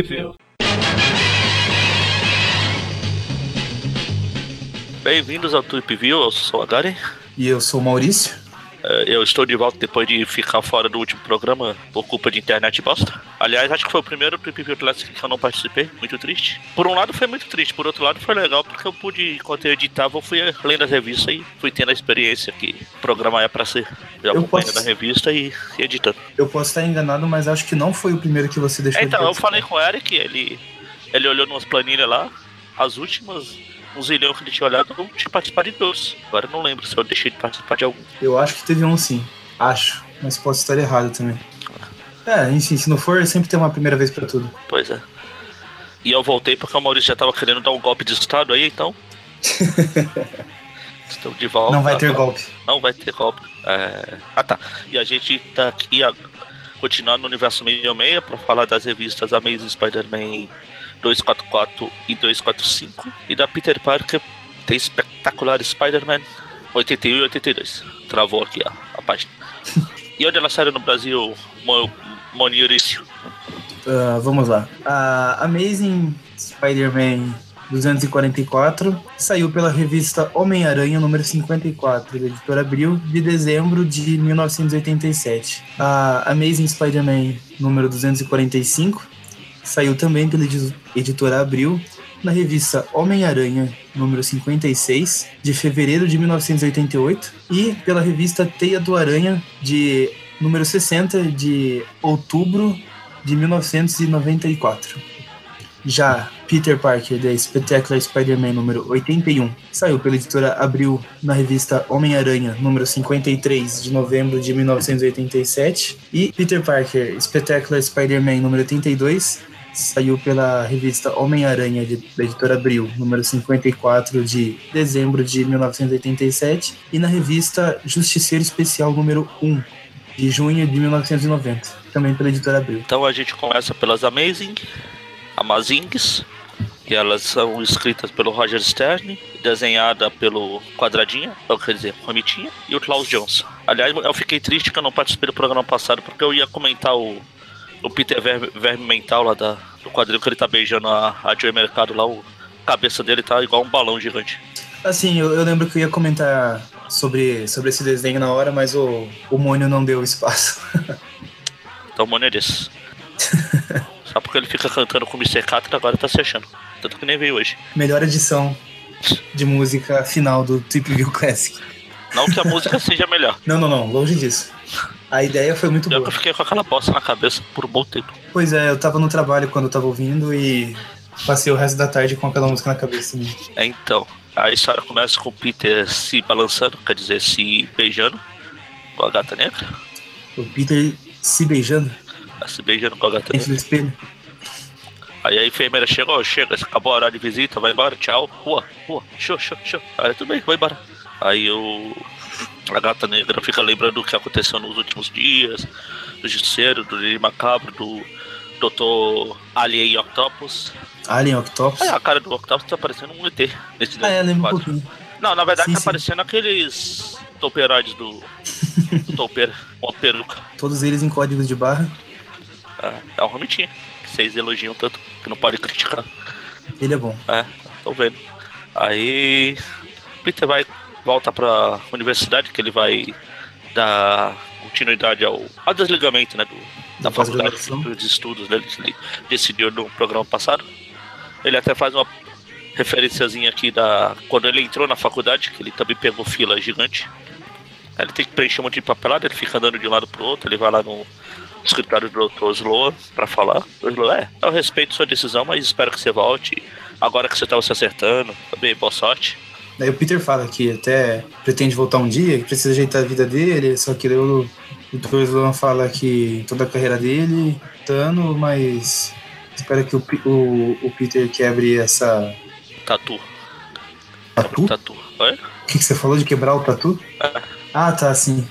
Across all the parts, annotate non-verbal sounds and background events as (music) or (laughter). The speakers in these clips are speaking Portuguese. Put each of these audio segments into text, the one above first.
View. Bem-vindos ao Tweep View, eu sou a Garen. E eu sou o Maurício. É, Eu estou de volta depois de ficar fora do último programa por culpa de internet bosta. Aliás, acho que foi o primeiro Tweep View Classic que eu não participei, muito triste. Por um lado foi muito triste, por outro lado foi legal porque eu pude, enquanto eu editava, eu fui lendo as revistas e fui tendo a experiência que o programa é pra ser. Eu acompanhando posso- a revista e, e editando. Eu posso estar enganado, mas acho que não foi o primeiro que você deixou Então, de eu falei com o Eric, ele, ele olhou numas planilhas lá, as últimas, um zilhão que ele tinha olhado, eu tinha participado de todos. Agora eu não lembro se eu deixei de participar de algum. Eu acho que teve um sim. Acho. Mas posso estar errado também. É, enfim, se não for, sempre tem uma primeira vez pra tudo. Pois é. E eu voltei porque o Maurício já tava querendo dar um golpe de estado aí, então. (laughs) Estou de volta. Não vai ter golpe. Não vai ter golpe. É... Ah tá. E a gente tá aqui a... continuando no universo meio meia pra falar das revistas Amazing Spider-Man 244 e 245. E da Peter Parker tem espetacular Spider-Man 81 e 82. Travou aqui a, a página. (laughs) e onde ela saiu no Brasil, Mo... Monirício? Ah, vamos lá. A Amazing Spider-Man 244 saiu pela revista Homem-Aranha número 54, da editora Abril, de dezembro de 1987. A Amazing Spider-Man número 245 saiu também pela edi- editora Abril, na revista Homem-Aranha número 56, de fevereiro de 1988, e pela revista Teia do Aranha, de número 60, de outubro de 1994. Já Peter Parker, The Spectacular Spider-Man número 81, saiu pela editora Abril na revista Homem-Aranha número 53 de novembro de 1987 e Peter Parker Spectacular Spider-Man número 82 saiu pela revista Homem-Aranha da editora Abril número 54 de dezembro de 1987 e na revista Justiceiro Especial número 1 de junho de 1990, também pela editora Abril. Então a gente começa pelas Amazing, Amazings, que elas são escritas pelo Roger Stern, desenhada pelo Quadradinha, ou quer dizer, Romitinha, e o Klaus Johnson. Aliás, eu fiquei triste que eu não participei do programa passado, porque eu ia comentar o, o Peter Verme, Verme Mental lá da, do quadril que ele tá beijando a, a Joey Mercado lá, o a cabeça dele tá igual um balão gigante. Assim, eu, eu lembro que eu ia comentar sobre, sobre esse desenho na hora, mas o, o Mônio não deu espaço. (laughs) Então o Mano é desse. (laughs) Só porque ele fica cantando com o Mr. Catra, agora tá se achando. Tanto que nem veio hoje. Melhor edição de música final do Trip View Classic. Não que a música (laughs) seja melhor. Não, não, não, longe disso. A ideia foi muito Eu boa. fiquei com aquela bosta na cabeça por um bom tempo. Pois é, eu tava no trabalho quando eu tava ouvindo e passei o resto da tarde com aquela música na cabeça. né? É, então, a história começa com o Peter se balançando, quer dizer, se beijando com a gata negra. O Peter se beijando Tá Se beijando com a gata do espelho. Aí a enfermeira chegou, chega, acabou a hora de visita, vai embora, tchau. Rua, rua, show, show, show. Aí tudo bem, vai embora. Aí o. A gata negra fica lembrando o que aconteceu nos últimos dias, do Justiceiro, do Lili Macabro, do Dr. Alien Octopus. Alien Octopus. Aí a cara do Octopus tá parecendo um ET nesse Ah, é, lembra um pouquinho. Não, na verdade Sim, tá sim. parecendo aqueles toperoides do, do (laughs) topeira, uma peruca. Todos eles em códigos de barra. É, é um romitinho, que vocês elogiam tanto, que não pode criticar. Ele é bom. É, tô vendo. Aí Peter vai volta pra universidade, que ele vai dar continuidade ao, ao desligamento, né, do, da Da faculdade dos estudos dele, que ele decidiu no programa passado. Ele até faz uma referenciazinha aqui da quando ele entrou na faculdade, que ele também pegou fila gigante. Aí ele tem que preencher um monte de papelada, ele fica andando de um lado pro outro, ele vai lá no escritório do Dr. Sloan pra falar. O Sloan, é, eu respeito sua decisão, mas espero que você volte. Agora que você tava se acertando, também boa sorte. Daí o Peter fala que até pretende voltar um dia, que precisa ajeitar a vida dele, só que o, Dr. Sloan fala que toda a carreira dele, tano, mas espera que o, o, o Peter quebre essa. Tatu. Tatu? Tatu. Oi? O que, que você falou de quebrar o tatu? Ah, tá, sim.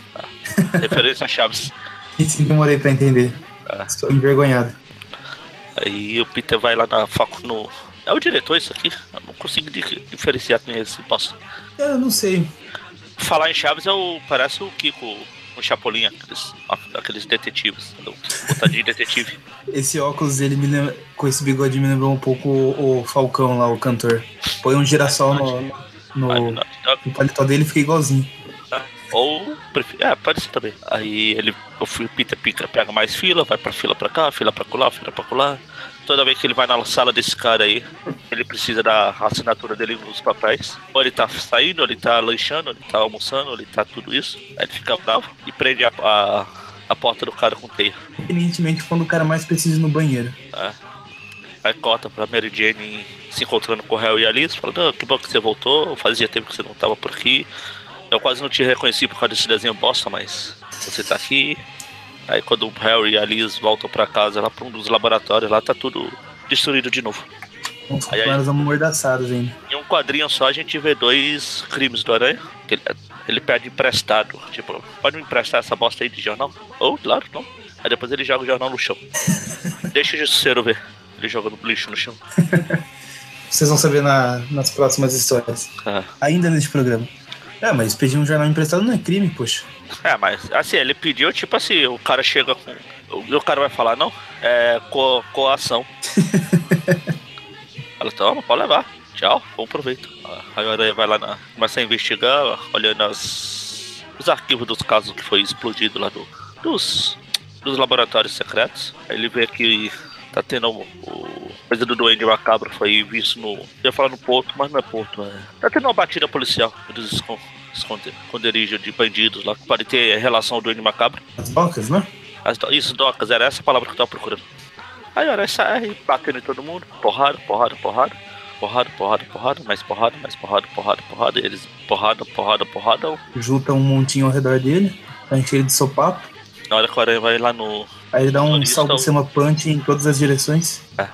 Referência a Chaves. (laughs) Sim, demorei pra entender. Ah. Estou envergonhado. Aí o Peter vai lá na facu no. É o diretor isso aqui? Eu não consigo di- diferenciar quem é esse posso. Eu não sei. Falar em Chaves é o. Parece o Kiko um chapolim, aqueles, aqueles detetives. De detetive. (laughs) Esse óculos, ele me lembra, com esse bigode me lembrou um pouco o, o Falcão lá, o cantor. Põe um girassol no, no, no paletó dele e fica igualzinho. Ou, é, pode ser também. Aí ele, o Peter pica, pega mais fila, vai pra fila pra cá, fila pra colar, fila pra colar. Toda vez que ele vai na sala desse cara aí, ele precisa da assinatura dele nos papéis. Ou ele tá saindo, ou ele tá lanchando, ou ele tá almoçando, ou ele tá tudo isso. Aí ele fica bravo e prende a, a, a porta do cara com teia. Independentemente quando o cara mais precisa ir no banheiro. É. Aí corta pra Mary Jane se encontrando com o Harry e Alice, falando, que bom que você voltou, fazia tempo que você não tava por aqui. Eu quase não te reconheci por causa desse desenho bosta, mas você tá aqui. Aí quando o Harry e a Liz voltam pra casa, lá pra um dos laboratórios, lá tá tudo destruído de novo. Uns aí, aí, amordaçados ainda. Em um quadrinho só a gente vê dois crimes do Aranha. Ele, ele pede emprestado. Tipo, pode me emprestar essa bosta aí de jornal? Ou, oh, claro, não. Aí depois ele joga o jornal no chão. (laughs) Deixa o Justiceiro ver. Ele joga no lixo no chão. (laughs) Vocês vão saber na, nas próximas histórias. Ah. Ainda neste programa. É, mas pedir um jornal emprestado não é crime, poxa. É, mas assim, ele pediu, tipo assim, o cara chega com. O, o cara vai falar, não? É co coação. (laughs) Ela toma, pode levar. Tchau, bom proveito. Agora vai lá na. Começa a investigar, olhando as, os arquivos dos casos que foi explodido lá do, dos, dos laboratórios secretos. Aí ele vê que tá tendo o, o coisa do Duende Macabro foi visto no. Eu ia falar no Porto, mas não é Porto, é. Tá tendo uma batida policial. Eles esconder, esconderijo de bandidos lá que pode ter relação ao Duende Macabro. As docas, né? As do... Isso, docas, era essa palavra que eu tava procurando. Aí olha, sai batendo em todo mundo, porrada, porrada, porrada. Porrada, porrada, porrada, mais porrada, mais porrada, porrada, porrada. Eles porrada, porrada, porrada. Junta um montinho ao redor dele, tá enche de sopapo. Na hora que o aranha vai lá no. Aí ele dá um salto de cima punch em todas as direções. É,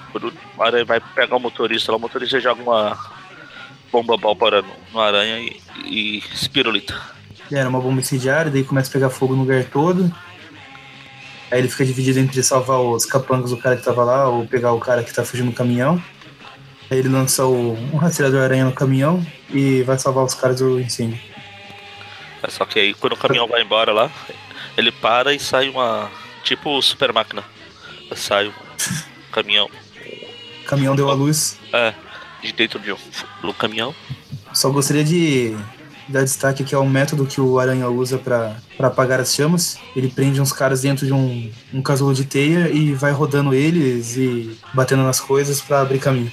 o aranha vai pegar o motorista lá, o motorista joga uma bomba pólvora no, no aranha e, e espirulita. Era uma bomba incendiária, daí começa a pegar fogo no lugar todo. Aí ele fica dividido entre salvar os capangas do cara que tava lá ou pegar o cara que tá fugindo do caminhão. Aí ele lança o, um rastreador aranha no caminhão e vai salvar os caras do incêndio. É só que aí quando o caminhão vai embora lá, ele para e sai uma. Tipo super máquina. Sai um caminhão. Caminhão deu a luz. É, de dentro de um, do caminhão. Só gostaria de dar destaque aqui ao método que o Aranha usa para apagar as chamas. Ele prende uns caras dentro de um, um casulo de teia e vai rodando eles e batendo nas coisas para abrir caminho.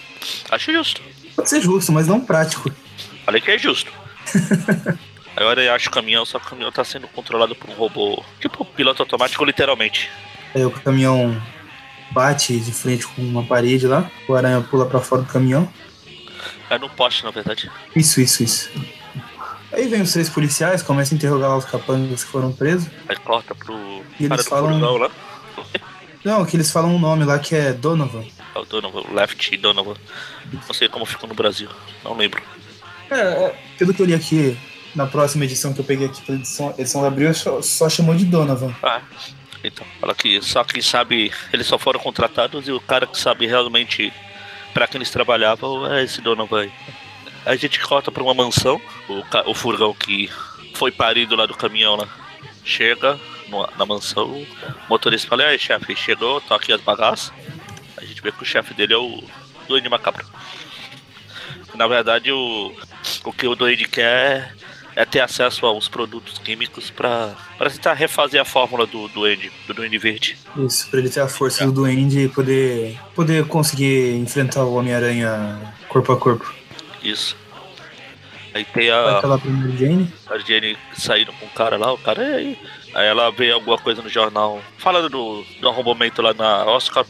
Acho justo. Pode ser justo, mas não prático. Falei que é justo. (laughs) Agora eu acho o caminhão, só que o caminhão tá sendo controlado por um robô, tipo piloto automático, literalmente. Aí o caminhão bate de frente com uma parede lá, o aranha pula para fora do caminhão. É no poste, na verdade. Isso, isso, isso. Aí vem os três policiais, começam a interrogar os capangas que foram presos. Aí corta pro e eles falam... lá. Não, que eles falam um nome lá que é Donovan. É o Donovan, Left Donovan. Não sei como ficou no Brasil, não lembro. É, é, pelo que eu li aqui, na próxima edição que eu peguei aqui pela edição, edição de abril, só, só chamou de Donovan. Ah, então, fala que só quem sabe, eles só foram contratados e o cara que sabe realmente para quem eles trabalhavam é esse Donovan aí. A gente corta pra uma mansão, o, o furgão que foi parido lá do caminhão lá. Chega no, na mansão, o motorista fala, aí chefe, chegou, tá aqui as bagaças. A gente vê que o chefe dele é o Duende Macabro. Na verdade, o, o que o Duende quer é ter acesso aos produtos químicos para tentar refazer a fórmula do Duende, do Duende Verde. Isso, para ele ter a força é. do Duende e poder, poder conseguir enfrentar o Homem-Aranha corpo a corpo. Isso. Aí tem a. Aquela primeira Jane? A Jane saindo com o cara lá, o cara é aí. Aí ela vê alguma coisa no jornal falando do, do arrombamento lá na Oscar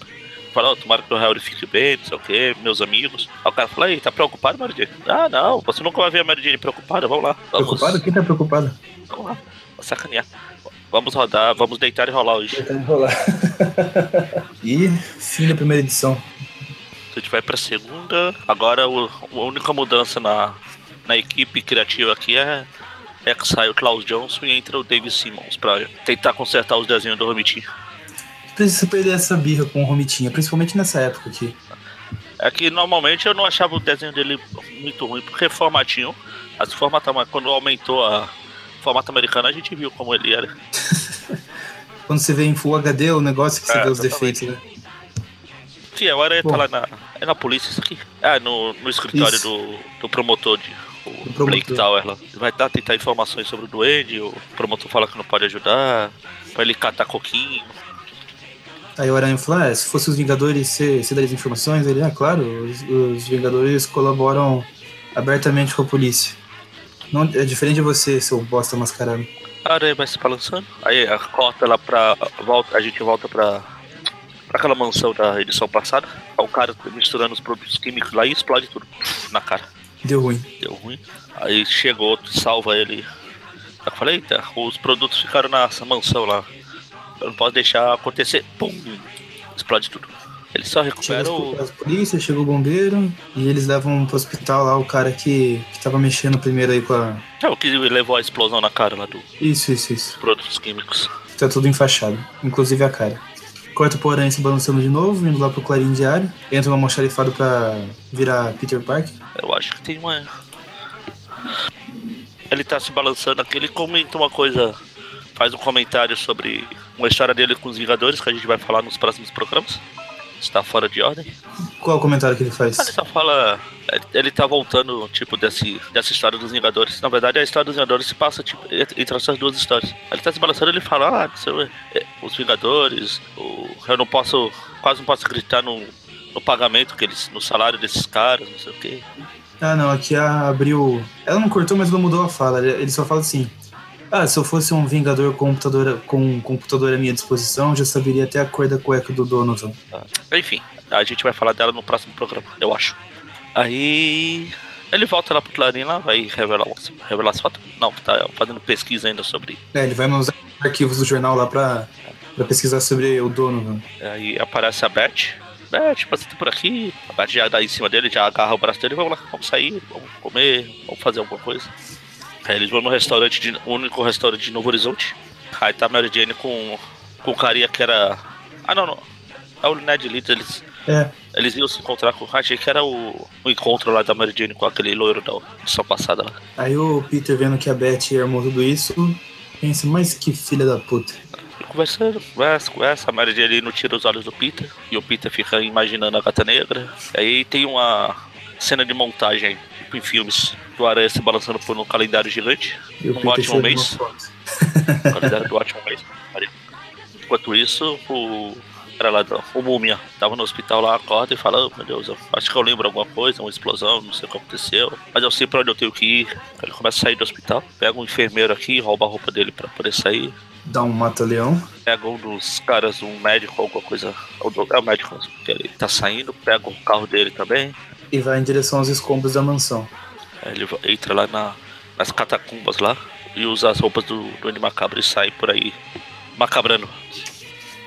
fala, tomara que o Harry fique bem, não sei o que, meus amigos. Aí o cara fala, aí, tá preocupado, Mary Jane? Ah, não, você nunca vai ver a Mary Jane preocupada, vamos lá. Vamos. Preocupado? Quem tá preocupado? Vamos lá, vou sacanear. Vamos rodar, vamos deitar e rolar hoje. Deitar e rolar. (laughs) e fim da primeira edição. A gente vai pra segunda. Agora o, a única mudança na, na equipe criativa aqui é, é que sai o Klaus Johnson e entra o David Simmons pra tentar consertar os desenhos do Romitinho precisa perder essa birra com o Romitinha, principalmente nessa época aqui. É que normalmente eu não achava o desenho dele muito ruim, porque formatinho, as formato, quando aumentou a formato americano, a gente viu como ele era. (laughs) quando você vê em Full HD o negócio que você É, vê os defeitos, né? Sim, a Aranha Bom. tá lá na. É na polícia isso aqui? Ah, no, no escritório Isso. do, do promotor de. O promotor. Blake Tower lá. Ele vai dar, tentar informações sobre o duende, o promotor fala que não pode ajudar, pra ele catar coquinho. Aí o Aranha fala, ah, se fosse os Vingadores, você, você daria as informações? Ele, ah, claro, os, os Vingadores colaboram abertamente com a polícia. Não, é diferente de você, seu bosta mascarado. A aranha vai se balançando. Aí a corta lá pra. Volta, a gente volta pra. pra aquela mansão da edição passada. Tá o cara misturando os produtos químicos lá e explode tudo na cara. Deu ruim. Deu ruim. Aí chega outro salva ele. Eu falei, eita, os produtos ficaram nessa mansão lá. Eu não posso deixar acontecer. Pum! Explode tudo. Ele só Chega recupera as, o. as polícia, chega o bombeiro e eles levam pro hospital lá o cara que, que tava mexendo primeiro aí com a. É o que levou a explosão na cara lá do Isso, isso, isso. produtos químicos. Tá tudo enfaixado, inclusive a cara. Corta pro Aranha se balançando de novo, indo lá pro Clarim Diário. Entra uma almoxarifado pra virar Peter Parker. Eu acho que tem uma. Ele tá se balançando aqui, ele comenta uma coisa. Faz um comentário sobre uma história dele com os Vingadores, que a gente vai falar nos próximos programas. Está fora de ordem. Qual é o comentário que ele faz? Ele só fala. ele- Ele tá voltando, tipo, desse, dessa história dos Vingadores. Na verdade, a história dos Vingadores se passa, tipo, entre essas duas histórias. Ele tá se balançando ele fala, ah, é, os Vingadores, eu não posso. Quase não posso acreditar no, no pagamento que eles. no salário desses caras, não sei o quê. Ah, não, aqui a abriu. Ela não cortou, mas ela mudou a fala. Ele só fala assim: Ah, se eu fosse um Vingador computador, com um computador à minha disposição, já saberia até a cor da cueca do Donovan. Enfim, a gente vai falar dela no próximo programa, eu acho. Aí. Ele volta lá pro Clarim lá, vai revelar, revelar as fotos. Não, tá fazendo pesquisa ainda sobre. É, ele vai nos arquivos do jornal lá pra, pra pesquisar sobre o Donovan. Aí aparece a Beth. Beth, passa por aqui. A Beth já dá em cima dele, já agarra o braço dele. Vamos lá, vamos sair, vamos comer, vamos fazer alguma coisa. Aí eles vão no restaurante, de, único restaurante de Novo Horizonte. Aí tá a Mary Jane com, com o carinha que era. Ah, não, não. É o Ned Leeds, eles. É, Eles iam se encontrar com. Achei que era o, o encontro lá da Mary Jane com aquele loiro da edição passada lá. aí o Peter vendo que a Beth armou tudo isso, pensa, mas que filha da puta. Conversando, conversa, conversa. A Mary Jane não tira os olhos do Peter. E o Peter fica imaginando a gata negra. Aí tem uma cena de montagem, tipo em filmes, do Aranha se balançando por um calendário gigante. Um ótimo mês. calendário do ótimo mês. Enquanto isso, o. Era lá, do- o Múmia tava no hospital lá, acorda e fala: oh, Meu Deus, eu acho que eu lembro alguma coisa, uma explosão, não sei o que aconteceu, mas eu sei pra onde eu tenho que ir. Ele começa a sair do hospital, pega um enfermeiro aqui, rouba a roupa dele pra poder sair. Dá um mata-leão. Pega um dos caras, um médico, alguma coisa. É o- É o médico que ele tá saindo, pega o carro dele também. E vai em direção aos escombros da mansão. Ele entra lá na, nas catacumbas lá e usa as roupas do Duende Macabro e sai por aí macabrando.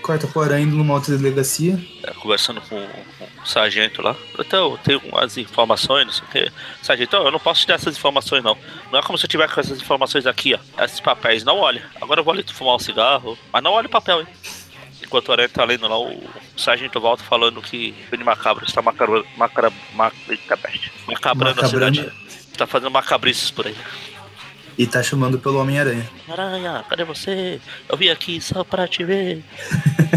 Corta Aranha indo numa outra delegacia. é, conversando com, com o sargento lá. Então, eu tenho umas informações, não sei o que. Sargento, eu não posso te dar essas informações, não. Não é como se eu tiver com essas informações aqui, ó. Esses papéis, não olha. Agora eu vou ali fumar um cigarro, mas não olha o papel, hein. Enquanto o Aranha tá lendo lá, o sargento volta falando que o Macabro está macabra, macra, mac, eita, peste. macabrando a Macabrando. cidade. Tá fazendo macabrices por aí. E tá chamando pelo Homem-Aranha. Aranha, cadê você? Eu vim aqui só pra te ver.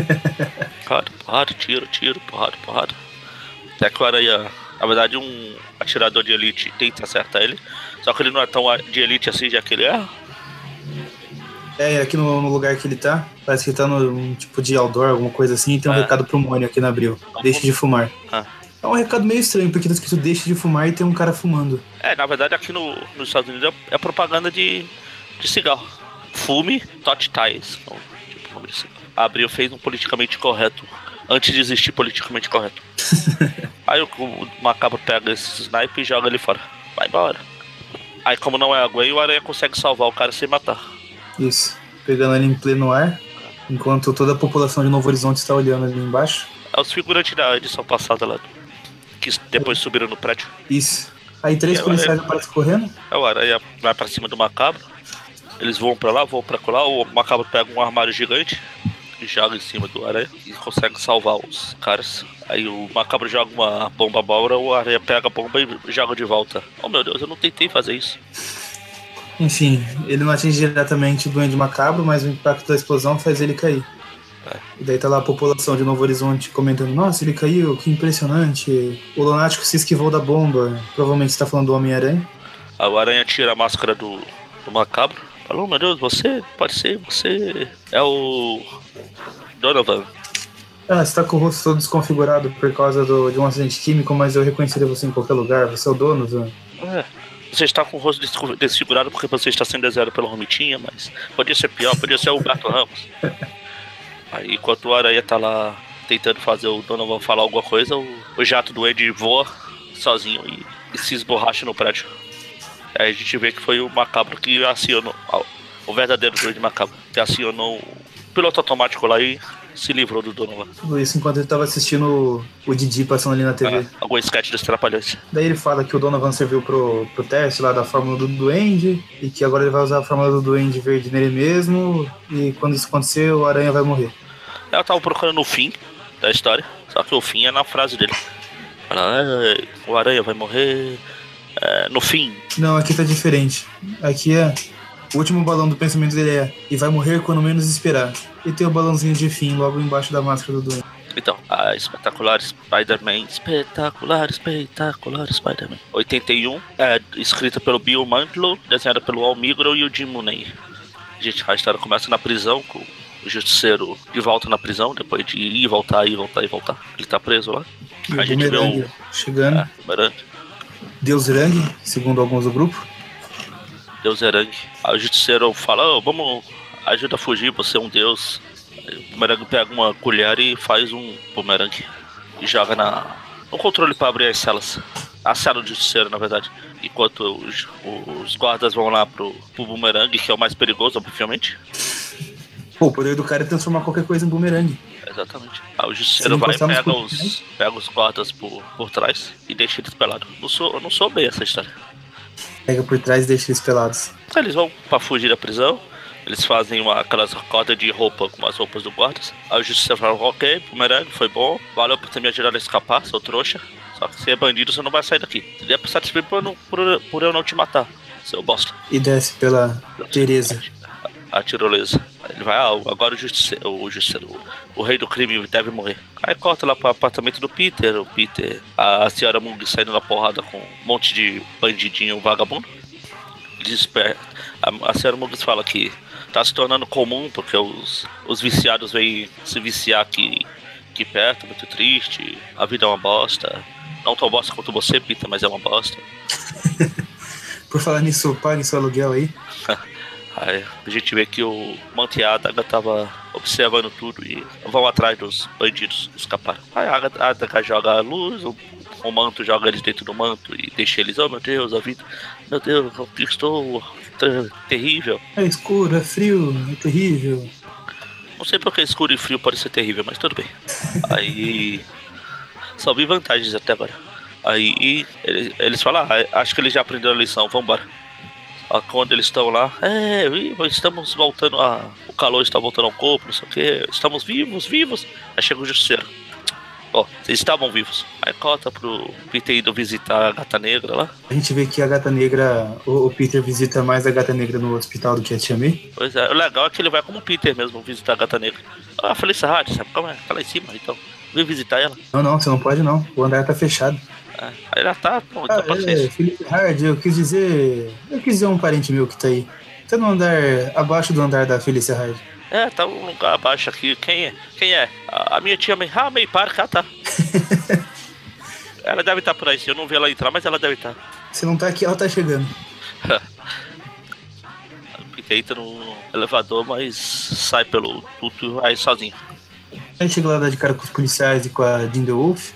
(laughs) porrada, porrada, tiro, tiro, porrada, porrada. Até que o Aranha, na verdade, um atirador de elite tenta acertar ele. Só que ele não é tão de elite assim, já que ele é. É, aqui no, no lugar que ele tá, parece que ele tá num tipo de outdoor, alguma coisa assim, e tem um É. recado pro Mônio aqui na abril. Deixe de fumar. Ah. É um recado meio estranho, porque tá escrito deixe de fumar e tem um cara fumando. É, na verdade, aqui no, nos Estados Unidos é propaganda de, de cigarro. Fume, Tot Ties. Então, tipo, nome de cigarro. Abril fez um politicamente correto. Antes de existir politicamente correto. (laughs) Aí o, o macabro pega esse sniper e joga ele fora. Vai embora. Aí, como não é a Gwen, o Aranha consegue salvar o cara sem matar. Isso. Pegando ele em pleno ar, enquanto toda a população de Novo Horizonte está olhando ali embaixo. É os figurantes da edição passada lá. Que depois subiram no prédio. Isso. Aí três E policiais agora- aparecem correndo. O Aranha vai pra cima do macabro. Eles voam pra lá, voam pra lá. O macabro pega um armário gigante e joga em cima do aranha e consegue salvar os caras. Aí o macabro joga uma bomba abóbora, o aranha pega a bomba e joga de volta. Oh meu Deus, eu não tentei fazer isso. Enfim, ele não atinge diretamente o Duende Macabro, mas o impacto da explosão faz ele cair. É. E daí tá lá a população de Novo Horizonte comentando: Nossa, ele caiu, que impressionante. O Lunático se esquivou da bomba. Provavelmente está falando do Homem-Aranha. O Aranha tira a máscara do, do Macabro. Falou, meu Deus, você pode ser, você é o Donovan. Ah, você tá com o rosto todo desconfigurado por causa do- de um acidente químico, mas eu reconheceria você em qualquer lugar. Você é o dono, Zan. É. Você está com o rosto desfigurado porque você está sendo deserto pela Romitinha, mas podia ser pior, podia ser o Gato Ramos. (laughs) Aí enquanto o Aranha tá lá tentando fazer o Donovan falar alguma coisa, o, o jato do Ed voa sozinho e, e se esborracha no prédio. Aí a gente vê que foi o Macabro que acionou, o verdadeiro Duende Macabro, que acionou o piloto automático lá e se livrou do Donovan. Isso enquanto ele tava assistindo o, o Didi passando ali na TV. Ah, algum sketch dos Trapalhões. Daí ele fala que o Donovan serviu pro, pro teste lá da fórmula do Duende e que agora ele vai usar a fórmula do Duende verde nele mesmo. E quando isso acontecer, o Aranha vai morrer. Ela tava procurando o fim da história, só que o fim é na frase dele. Ela, "É, o Aranha vai morrer é, no fim. Não, aqui tá diferente. Aqui é. O último balão do pensamento dele é. E vai morrer quando menos esperar. E tem o balãozinho de fim logo embaixo da máscara do Duende. Então, a espetacular Spider-Man, espetacular, espetacular Spider-Man. 81, é escrita pelo Bill Mantlo, desenhada pelo Al Migro e o Jim Mooney. Gente, a história começa na prisão, com o justiceiro de volta na prisão, depois de ir, voltar, ir, voltar e voltar. Ele tá preso lá. E A gente vê o chegando. é, Bumerangue, Deus Rangue, segundo alguns do grupo. Deus Erangue. Aí o justiceiro fala, "Ô, vamos, ajuda a fugir, você é um deus. O bumerangue pega uma colher e faz um bumerangue e joga na, no controle para abrir as celas. A cela do justiceiro, na verdade. Enquanto os, os guardas vão lá pro, pro bumerangue, que é o mais perigoso, obviamente. Pô, o poder do cara é transformar qualquer coisa em bumerangue. Exatamente. Aí o justiceiro vai e pega os, pega os guardas por, por trás e deixa eles pelados. Não sou, eu não sou bem essa história. Pega por trás e deixa eles pelados. Eles vão pra fugir da prisão. Eles fazem uma, aquelas cordas de roupa com as roupas do guardas. Aí o justiça fala, ok, bumerangue, foi bom. Valeu por ter me ajudado a escapar, seu trouxa. Só que se é bandido, você não vai sair daqui. Seria pra satisfeito por, eu não- por, por eu não te matar, seu bosta. E desce pela Tereza. A tirolesa. Aí Ele vai, ah, agora o justiceiro, o, justiceiro, o, o rei do crime deve morrer. Aí corta lá pro apartamento do Peter, o Peter, a, senhora Mung saindo na porrada com um monte de bandidinho vagabundo. Desper... A, a senhora Mung fala que tá se tornando comum porque os, os viciados vêm se viciar aqui, aqui perto, muito triste. A vida é uma bosta. Não tão bosta quanto você, Peter, mas é uma bosta. (laughs) Por falar nisso, pague seu aluguel aí. (laughs) Aí a gente vê que o Monte Adaga tava observando tudo e vão atrás dos bandidos escaparam. Aí a Adaga joga a luz, o, o manto joga eles dentro do manto e deixa eles, oh meu Deus, a vida, meu Deus, eu estou ter- terrível. É escuro, é frio, é terrível. Não sei porque escuro e frio pode ser terrível, mas tudo bem. Aí. Só vi vantagens até agora. Aí eles, eles falam, ah, acho que eles já aprenderam a lição, vambora. Aí, Quando eles estão lá, é, estamos voltando a. O calor está voltando ao corpo, não sei o que, estamos vivos, vivos. Aí chega o justiceiro. Ó, vocês estavam vivos. Aí cota pro Peter indo visitar a gata negra lá. A gente vê que a gata negra, o, o Peter visita mais a gata negra no hospital do que a Tia May. Pois é, o legal é que ele vai como Peter mesmo visitar a gata negra. Ah, Felícia Rádio, sabe como é? Tá lá em cima, então. Vem visitar ela. Não, não, você não pode não. O andar tá fechado. É. Aí ela tá, bom, Ah, então pode ser é. Felipe Hard, eu quis dizer. Eu quis dizer um parente meu que tá aí. Tá no andar. abaixo do andar da Felícia Hard. É, tá um lugar abaixo aqui. Quem é? Quem é? A, a minha tia May. Ah, May Park, ah, tá. (laughs) ela deve estar por aí. Eu não vi ela entrar, mas ela deve estar. Se não tá aqui, ela tá chegando. (laughs) Entra no elevador, mas sai pelo tudo e vai sozinho. Aí chega lá de cara com os policiais e com a Jinder Wolf.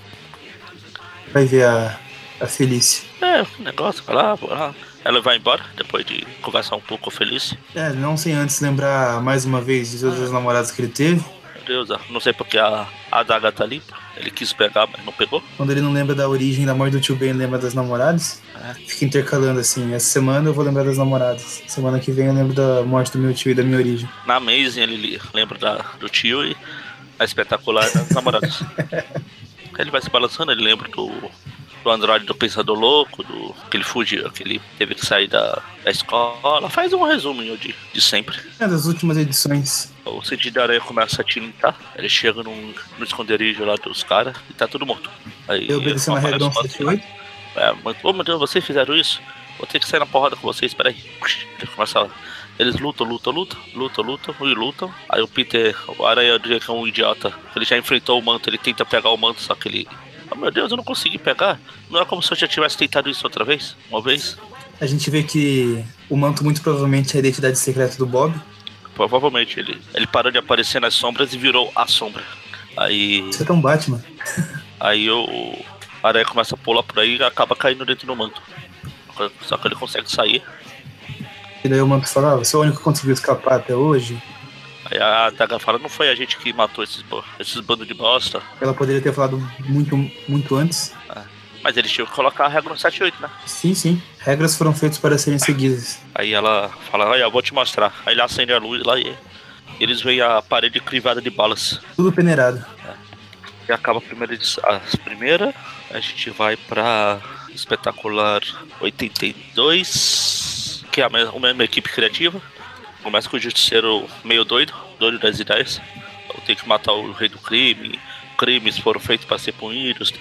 Vai ver a, a Felícia. É, o negócio, vai lá, vai lá. Ela vai embora, depois de conversar um pouco com a. É, não sem antes lembrar mais uma vez de todas as namoradas que ele teve. Meu Deus, ah, não sei porque a, a adaga tá ali. Ele quis pegar, mas não pegou. Quando ele não lembra da origem da morte do tio Ben, lembra das namoradas. É. Fica intercalando assim. Essa semana eu vou lembrar das namoradas. Semana que vem eu lembro da morte do meu tio e da minha origem. Na Amazing ele lembra da, do tio e a espetacular das namoradas. (laughs) ele vai se balançando, ele lembra do, do Android do Pensador Louco, do que ele fugiu, que ele teve que sair da, da escola. Faz um resuminho de, de sempre. É das últimas edições. O sentido da aranha começa a tilintar. Ele chega num, no esconderijo lá dos caras e tá tudo morto. Aí Eu obedeci uma 178. É, mas, oh meu Deus, vocês fizeram isso? Vou ter que sair na porrada com vocês, peraí. Ele começa a... Eles lutam, lutam, lutam, lutam, lutam e lutam. Aí o Peter, o Aranha que é um idiota. Ele já enfrentou o manto, ele tenta pegar o manto, só que ele. Oh meu Deus, eu não consegui pegar. Não é como se eu já tivesse tentado isso outra vez? Uma vez? A gente vê que o manto muito provavelmente é a identidade secreta do Bob. Provavelmente ele. Ele parou de aparecer nas sombras e virou a sombra. Aí. Você é tão Batman. Aí o Aranha começa a pular por aí e acaba caindo dentro do manto. Só que ele consegue sair. E daí o manto fala, ah, você é o único que conseguiu escapar até hoje. Aí a Daga fala, não foi a gente que matou esses, esses bandos de bosta. Ela poderia ter falado muito, muito antes. Mas eles tinham que colocar a regra no 78, né? Sim, sim. Regras foram feitas para serem seguidas. Aí ela fala, olha, eu vou te mostrar. Aí ele acende a luz lá e eles veem a parede crivada de balas. Tudo peneirado. E acaba a primeira. A primeira, a gente vai pra Espetacular 82, que é a mesma, a mesma equipe criativa. Começa com o justiceiro meio doido, doido das ideias. Tenho que matar o rei do crime, crimes foram feitos para ser punidos,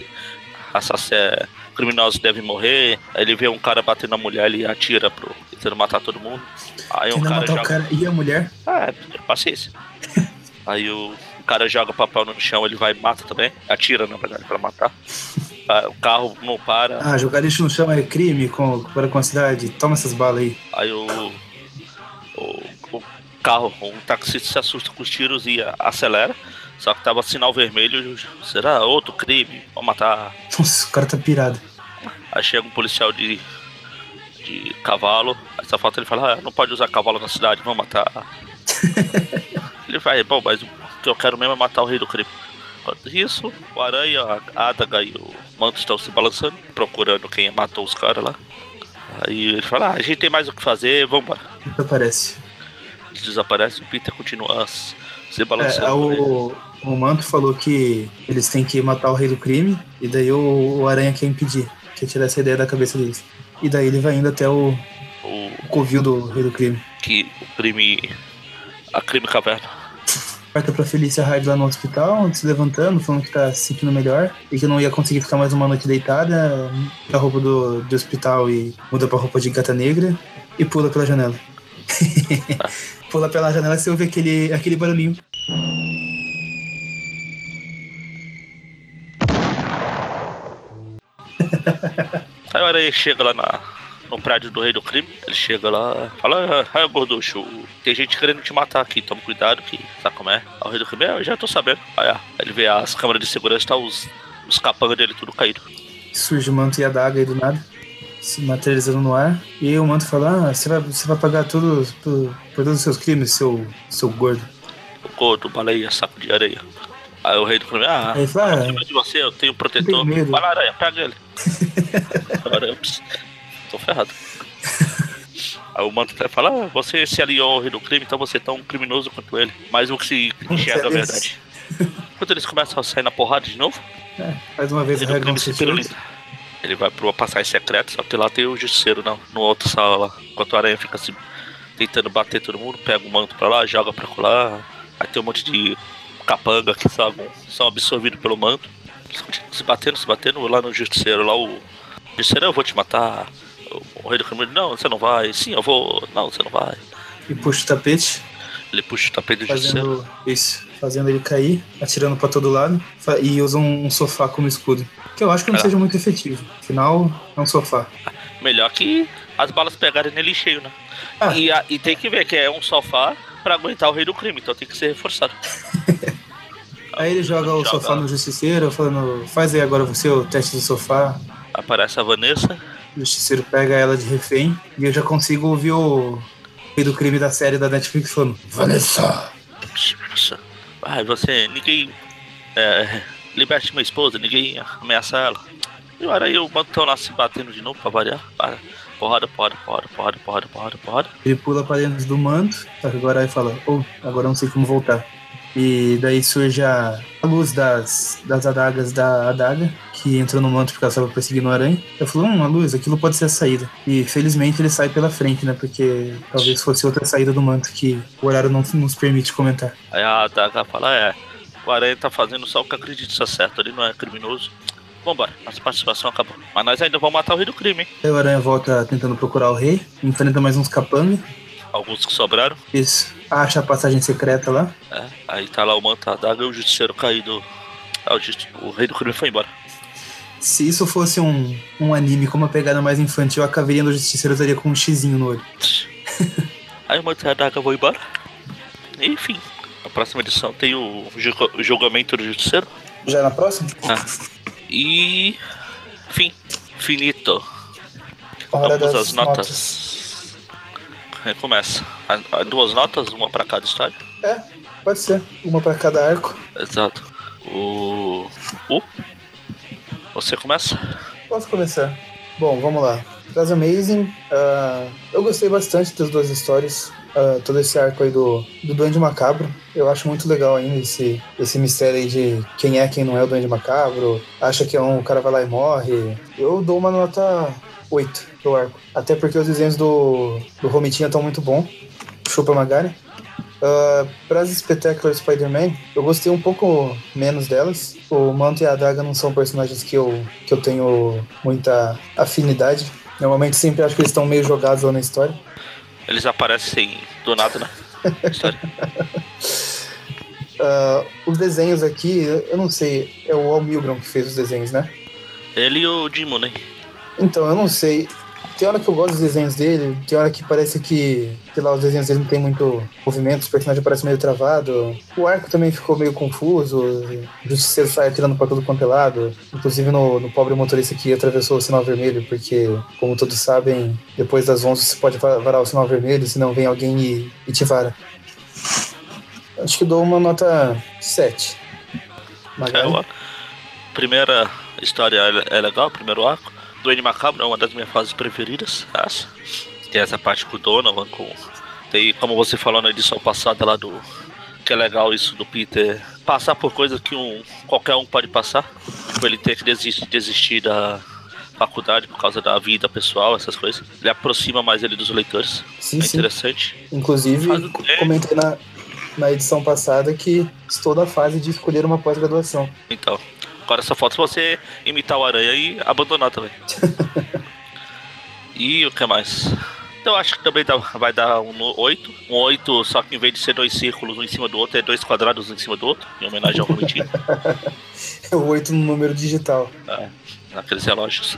assassino, criminosos devem morrer. Aí ele vê um cara batendo na mulher, ele atira pro tentando matar todo mundo. Aí um cara joga. o cara e a mulher. Ah, é, paciência. (laughs) Aí o, cara joga papel no chão, ele vai e mata também. Atira, na verdade, pra matar. Ah, o carro não para. Ah, jogar lixo no chão é crime com, para com a cidade. Toma essas balas aí. Aí o carro, um taxista se assusta com os tiros e acelera. Só que tava sinal vermelho. Será outro crime? Vou matar. Nossa, o cara tá pirado. Aí chega um policial de, de cavalo. Só falta ele falar: ah, não pode usar cavalo na cidade, vamos matar. (laughs) ele vai, bom, mas o que eu quero mesmo é matar o rei do crime. Enquanto isso, o Aranha, a Adaga e o Manto estão se balançando, procurando quem matou os caras lá. Aí ele fala: ah, a gente tem mais o que fazer, vambora. Isso aparece. Eles desaparecem, o Peter continua se É, balançando. o, o Manto falou que eles têm que matar o rei do crime. E daí o, o Aranha quer impedir. Quer tirar essa ideia da cabeça deles. E daí ele vai indo até o, O, o covil do rei do crime. que o crime. A crime caverna. Quarta pra Felícia Hyde lá no hospital, se levantando, falando que tá se sentindo melhor e que não ia conseguir ficar mais uma noite deitada. A roupa do, do hospital e muda pra roupa de gata negra e pula pela janela. (laughs) pula pela janela e você ouve aquele, aquele barulhinho. Aí a Aranha chega lá na, no prédio do rei do crime. Ele chega lá fala: Ah, gorducho, tem gente querendo te matar aqui, toma cuidado que sabe como é. Aí o rei do crime, "É, eu já tô sabendo. Aí ó, ele vê as câmeras de segurança, tá os, os capangas dele tudo caído. Surge o manto e a daga aí do nada, se materializando no ar. E o manto fala: Ah, você vai, você vai pagar tudo por, por todos os seus crimes, seu, seu gordo. O gordo, baleia, saco de areia. Aí o rei do crime, ah, ele fala: ah, acima de você eu tenho um protetor. Vai lá, aranha, pega ele. (laughs) Aranha, pss, tô ferrado. Aí o manto fala, ah, você se aliou ao rei do crime, então você é tão criminoso quanto ele. Mais um que se enxerga a é verdade. Quando eles começam a sair na porrada de novo, é, mais uma vez a Ele, do crime se pirulita. Ele vai pra uma passagem secreta, só que lá tem o justiceiro não, no outro sala lá. Enquanto a aranha fica assim, tentando bater todo mundo, pega o manto pra lá, joga pra lá. Aí tem um monte de capanga que são, são absorvidos pelo manto. Se batendo, se batendo lá no justiceiro lá, o justiceiro, eu vou te matar. O, rei do crime, não, você não vai. Sim, eu vou. Não, você não vai. E puxa o tapete, Ele puxa o tapete do justiceiro. fazendo isso, fazendo ele cair, atirando pra todo lado e usa um, um sofá como escudo. Que eu acho que não Ah. seja muito efetivo. Afinal, é um sofá. Melhor que as balas pegarem nele cheio, né? Ah. E, a- e tem que ver que é um sofá pra aguentar o rei do crime, então tem que ser reforçado. (laughs) Aí ele joga o sofá no justiceiro, falando: faz aí agora você o teste do sofá. Aparece a Vanessa. O justiceiro pega ela de refém e eu já consigo ouvir o rei do crime da série da Netflix falando: Vanessa! Nossa. Ai, você. Ninguém. É, liberte minha esposa, ninguém ameaça ela. E olha aí o mantão lá se batendo de novo pra variar. Para. Porrada, porrada, porrada, porrada, porrada, porrada, porrada. Ele pula pra dentro do manto, agora ele fala: oh, agora não sei como voltar. E daí surge a luz das, das adagas da adaga, que entrou no manto porque ela estava perseguindo o aranha. Eu falei, hum, a luz, aquilo pode ser a saída. E felizmente ele sai pela frente, né? Porque talvez fosse outra saída do manto que o horário não nos permite comentar. Aí a adaga fala, é, o aranha tá fazendo só o que acredita ser certo, ele não é criminoso. Vambora, nossa participação acabou. Mas nós ainda vamos matar o rei do crime, hein? Aí o aranha volta tentando procurar o rei, enfrenta mais uns capangas. Alguns que sobraram. Isso. Acha a passagem secreta lá. É, aí tá lá o manto, a adaga e o justiceiro caído. Ah, o, justi- o rei do crime foi embora. Se isso fosse um, um anime com uma pegada mais infantil, a caveirinha do justiceiro estaria com um xizinho no olho. (laughs) Aí o manto e a adaga vão embora. Enfim, na próxima edição tem o, o julgamento do justiceiro. Já na próxima? Ah. E. Fim. Finito. Hora Vamos das às notas. Recomeça. Duas notas, uma pra cada história. É, pode ser. Uma pra cada arco. Exato. O. O. Você começa? Posso começar? Bom, vamos lá. Das Amazing, ah, eu gostei bastante das duas histórias. ah, todo esse arco aí do, do Duende Macabro. Eu acho muito legal ainda esse, esse mistério aí de quem é, quem não é o Duende Macabro. Acha que é um, o cara vai lá e morre. Eu dou uma nota 8 pro arco. Até porque os desenhos do, do Romitinha estão muito bons. Chupa Magari. Uh, para as Spectacular Spider-Man, eu gostei um pouco menos delas. O Manto e a Adaga não são personagens que eu, que eu tenho muita afinidade. Normalmente sempre acho que eles estão meio jogados lá na história. Eles aparecem do nada, né? Na História. Uh, (laughs) os desenhos aqui, eu não sei, é o Al Milgrom que fez os desenhos, né? Ele e o Jim Mooney. Então, eu não sei. Tem hora que eu gosto dos desenhos dele, tem hora que parece que, sei lá, os desenhos dele não tem muito movimento, os personagens parecem meio travado. O arco também ficou meio confuso, o Justiceiro sai atirando pra todo quanto é lado. Inclusive no, no pobre motorista que atravessou o sinal vermelho, porque, como todos sabem, depois das 11 você pode va- varar o sinal vermelho, senão vem alguém e, e te vara. Acho que dou uma nota 7. É, Magali? o- primeira história é é legal, primeiro arco. Duende Macabro é uma das minhas fases preferidas, essa. Tem essa parte com o Donovan, com... Tem, como você falou na edição passada lá do... Que é legal isso do Peter passar por coisas que um, qualquer um pode passar. Tipo, ele ter que desistir, desistir da faculdade por causa da vida pessoal, essas coisas. Ele aproxima mais ele dos leitores. Sim, é sim. interessante. Inclusive, Faz comentei na, na edição passada que estou na fase de escolher uma pós-graduação. Então, agora só falta você imitar o aranha e abandonar também. (laughs) e o que mais? Eu acho que também dá- vai dar um 8. Um 8, só que em vez de ser dois círculos um em cima do outro, é dois quadrados um em cima do outro, em homenagem ao Romitinho, (laughs) É o 8 no número digital. naqueles relógios.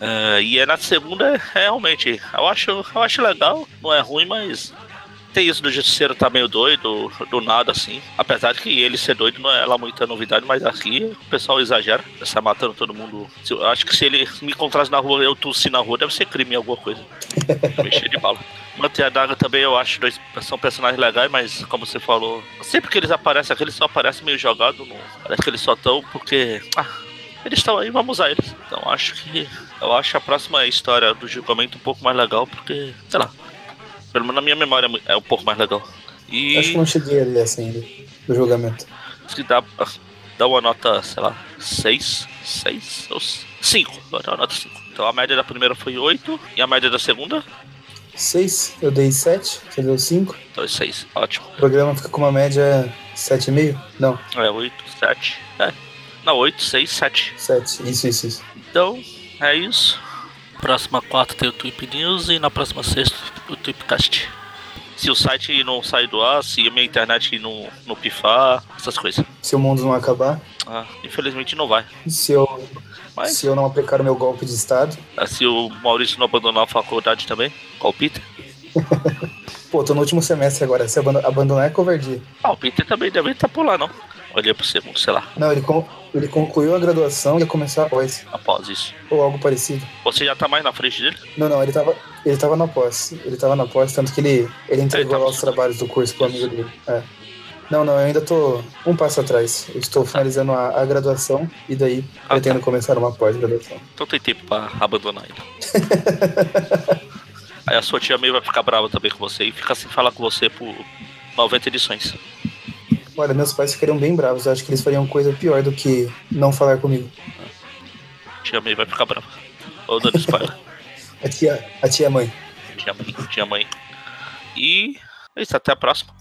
É, e é na segunda, é, realmente, eu acho, eu acho legal, não é ruim, mas tem isso do justiceiro tá meio doido, do nada assim. Apesar de que ele ser doido não é lá muita novidade, mas aqui o pessoal exagera, sai matando todo mundo. Eu acho que se ele me encontrasse na rua, eu tossir na rua, deve ser crime alguma coisa. (laughs) Mexer de bala. Manter a daga também eu acho dois são personagens legais, mas como você falou, sempre que eles aparecem aqui, eles só aparecem meio jogados. Não, parece que eles só estão porque. Ah, eles estão aí, vamos usar eles. Então acho que. Eu acho a próxima história do julgamento um pouco mais legal, porque, sei lá. Pelo menos na minha memória é é um pouco mais legal. E Acho que não cheguei ali essa ainda, do julgamento. acho que dá, dá uma nota, sei lá, 6, 6 ou 5. Vou dar uma nota 5. Então a média da primeira foi 8 e a média da segunda, 6, eu dei 7, você deu 5. então 6. Ótimo. O programa fica com uma média 7,5? Não, É 8, 7. É. Não, 8, 6, 7. 7. Isso, isso, isso. Então, é isso. Próxima quarta tem o Tweep News e na próxima sexta o Tweepcast. Se o site não sair do ar, se a minha internet não, não pifar, essas coisas. Se o mundo não acabar, Ah, infelizmente não vai. se eu, Mas se eu não aplicar o meu golpe de estado. ah, se o Maurício não abandonar a faculdade também, qual o Peter? Pô, tô no último semestre agora. Se abando- abandonar é covardia. Ah, o Peter também deve estar por lá, não. Olhei pro segundo, sei lá, Não, ele, con- ele concluiu a graduação e ia começar após. após isso. Ou algo parecido. Você já tá mais na frente dele? Não, não, ele tava, ele tava na pós. Ele tava na pós, tanto que ele, ele entregou tava- lá os trabalhos do curso pro amigo dele. É. Não, não, eu ainda tô um passo atrás. Eu estou finalizando a, a graduação e daí Ah, pretendo começar uma pós-graduação. Então tem tempo pra abandonar ele. (laughs) Aí a sua tia meio vai ficar brava também com você e fica sem falar com você por 90 edições. Olha, meus pais ficariam bem bravos. Eu acho que eles fariam coisa pior do que não falar comigo. Tia May vai ficar brava. Ou dando spoiler. A tia, a tia mãe. tia mãe, tia mãe. E é isso, até a próxima.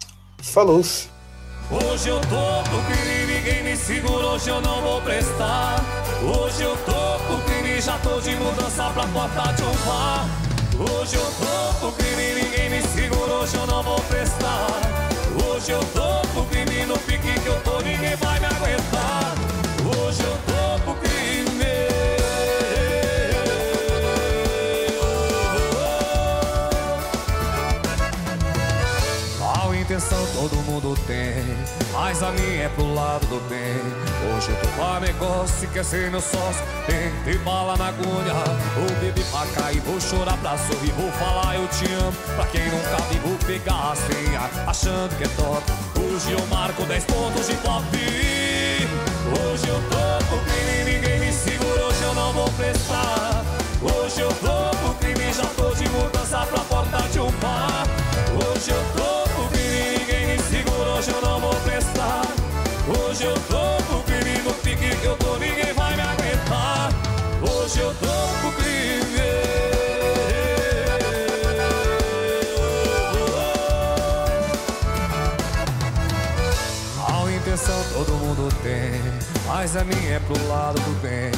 Falou. Hoje eu tô pro crime, ninguém me segura, hoje eu não vou prestar. Hoje eu tô pro crime, já tô de mudança pra porta de um bar. Hoje eu tô pro crime, ninguém me segura, hoje eu não vou prestar. Hoje eu tô no pique que eu tô, ninguém vai me aguentar. Hoje eu tô pro crime. Mal intenção todo mundo tem, mas a minha é pro lado do bem. Hoje eu tô pra negócio, quer ser meu sócio, tem ter bala na agulha. Vou beber pra cair, vou chorar pra sorrir, vou falar eu te amo. Pra quem nunca vi, vou pegar a senha, achando que é top. Hoje eu marco 10 pontos de pop. Mas a minha é pro lado do bem.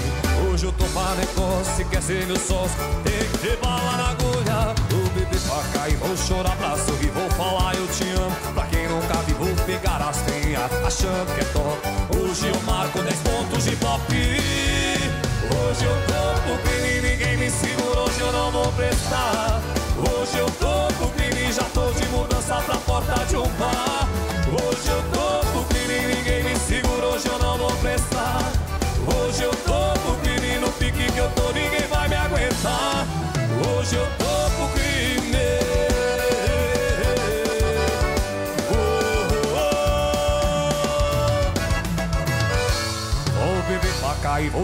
Hoje eu tô pra negócio, se quer ser meu sócio, tem que ter bala na agulha. Vou beber pra cair, vou chorar pra sorrir, vou falar eu te amo. Pra quem nunca vi, vou pegar as tenhas, achando que é top. Hoje eu marco 10 pontos de pop. Hoje eu tô pro crime, ninguém me segura, hoje eu não vou prestar. Hoje eu tô pro crime, já tô de mudança pra porta de um bar.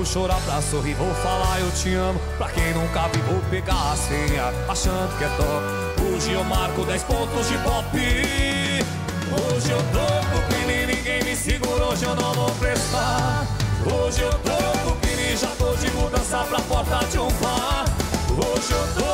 Chorar pra sorrir, vou falar eu te amo. Pra quem nunca vi, vou pegar a senha, achando que é top. Hoje eu marco 10 pontos de pop. Hoje eu tô pro crime, ninguém me segura, hoje eu não vou prestar. Hoje eu tô pro crime, já tô de mudança pra porta de um bar. Hoje eu tô